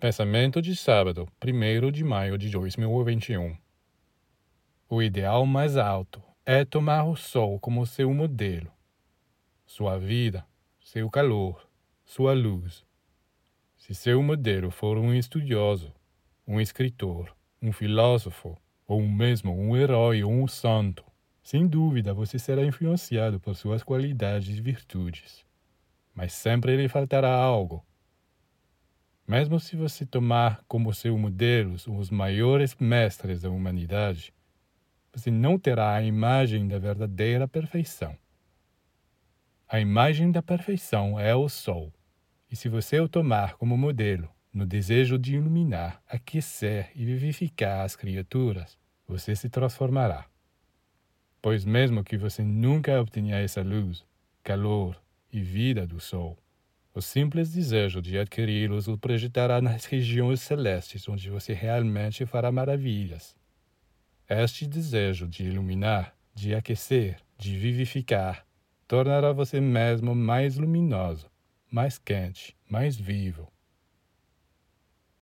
Pensamento de sábado, 1 de maio de 2021. O ideal mais alto é tomar o sol como seu modelo. Sua vida, seu calor, sua luz. Se seu modelo for um estudioso, um escritor, um filósofo, ou mesmo um herói ou um santo, sem dúvida você será influenciado por suas qualidades e virtudes. Mas sempre lhe faltará algo mesmo se você tomar como seu modelo os maiores mestres da humanidade, você não terá a imagem da verdadeira perfeição. A imagem da perfeição é o Sol, e se você o tomar como modelo, no desejo de iluminar, aquecer e vivificar as criaturas, você se transformará. Pois, mesmo que você nunca obtenha essa luz, calor e vida do Sol, o simples desejo de adquiri-los o projetará nas regiões celestes onde você realmente fará maravilhas. Este desejo de iluminar, de aquecer, de vivificar, tornará você mesmo mais luminoso, mais quente, mais vivo,